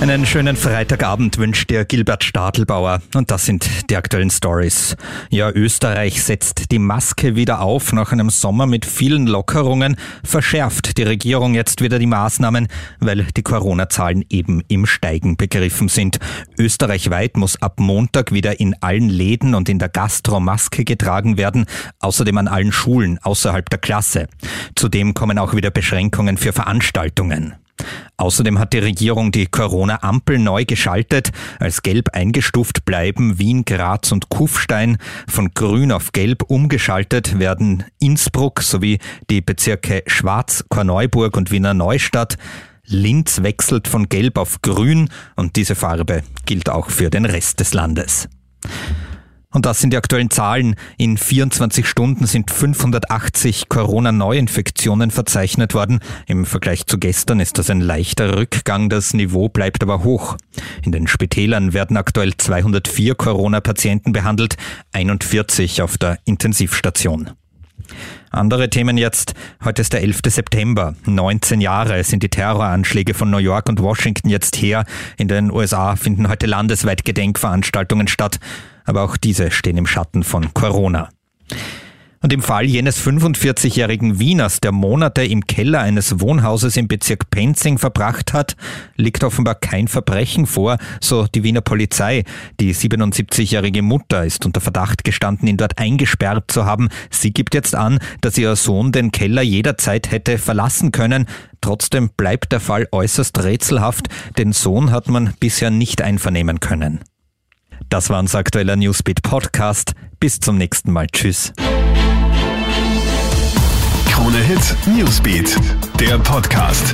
Einen schönen Freitagabend wünscht dir Gilbert Stadelbauer und das sind die aktuellen Stories. Ja, Österreich setzt die Maske wieder auf. Nach einem Sommer mit vielen Lockerungen verschärft die Regierung jetzt wieder die Maßnahmen, weil die Corona-Zahlen eben im Steigen begriffen sind. Österreichweit muss ab Montag wieder in allen Läden und in der Gastro Maske getragen werden, außerdem an allen Schulen außerhalb der Klasse. Zudem kommen auch wieder Beschränkungen für Veranstaltungen. Außerdem hat die Regierung die Corona-Ampel neu geschaltet. Als gelb eingestuft bleiben Wien, Graz und Kufstein. Von grün auf gelb umgeschaltet werden Innsbruck sowie die Bezirke Schwarz, Korneuburg und Wiener Neustadt. Linz wechselt von gelb auf grün und diese Farbe gilt auch für den Rest des Landes. Und das sind die aktuellen Zahlen. In 24 Stunden sind 580 Corona-Neuinfektionen verzeichnet worden. Im Vergleich zu gestern ist das ein leichter Rückgang. Das Niveau bleibt aber hoch. In den Spitälern werden aktuell 204 Corona-Patienten behandelt, 41 auf der Intensivstation. Andere Themen jetzt. Heute ist der 11. September. 19 Jahre sind die Terroranschläge von New York und Washington jetzt her. In den USA finden heute landesweit Gedenkveranstaltungen statt. Aber auch diese stehen im Schatten von Corona. Und im Fall jenes 45-jährigen Wieners, der Monate im Keller eines Wohnhauses im Bezirk Penzing verbracht hat, liegt offenbar kein Verbrechen vor, so die Wiener Polizei. Die 77-jährige Mutter ist unter Verdacht gestanden, ihn dort eingesperrt zu haben. Sie gibt jetzt an, dass ihr Sohn den Keller jederzeit hätte verlassen können. Trotzdem bleibt der Fall äußerst rätselhaft. Den Sohn hat man bisher nicht einvernehmen können. Das war unser aktueller Newsbeat Podcast. Bis zum nächsten Mal. Tschüss. Krone Hit Newsbeat, der Podcast.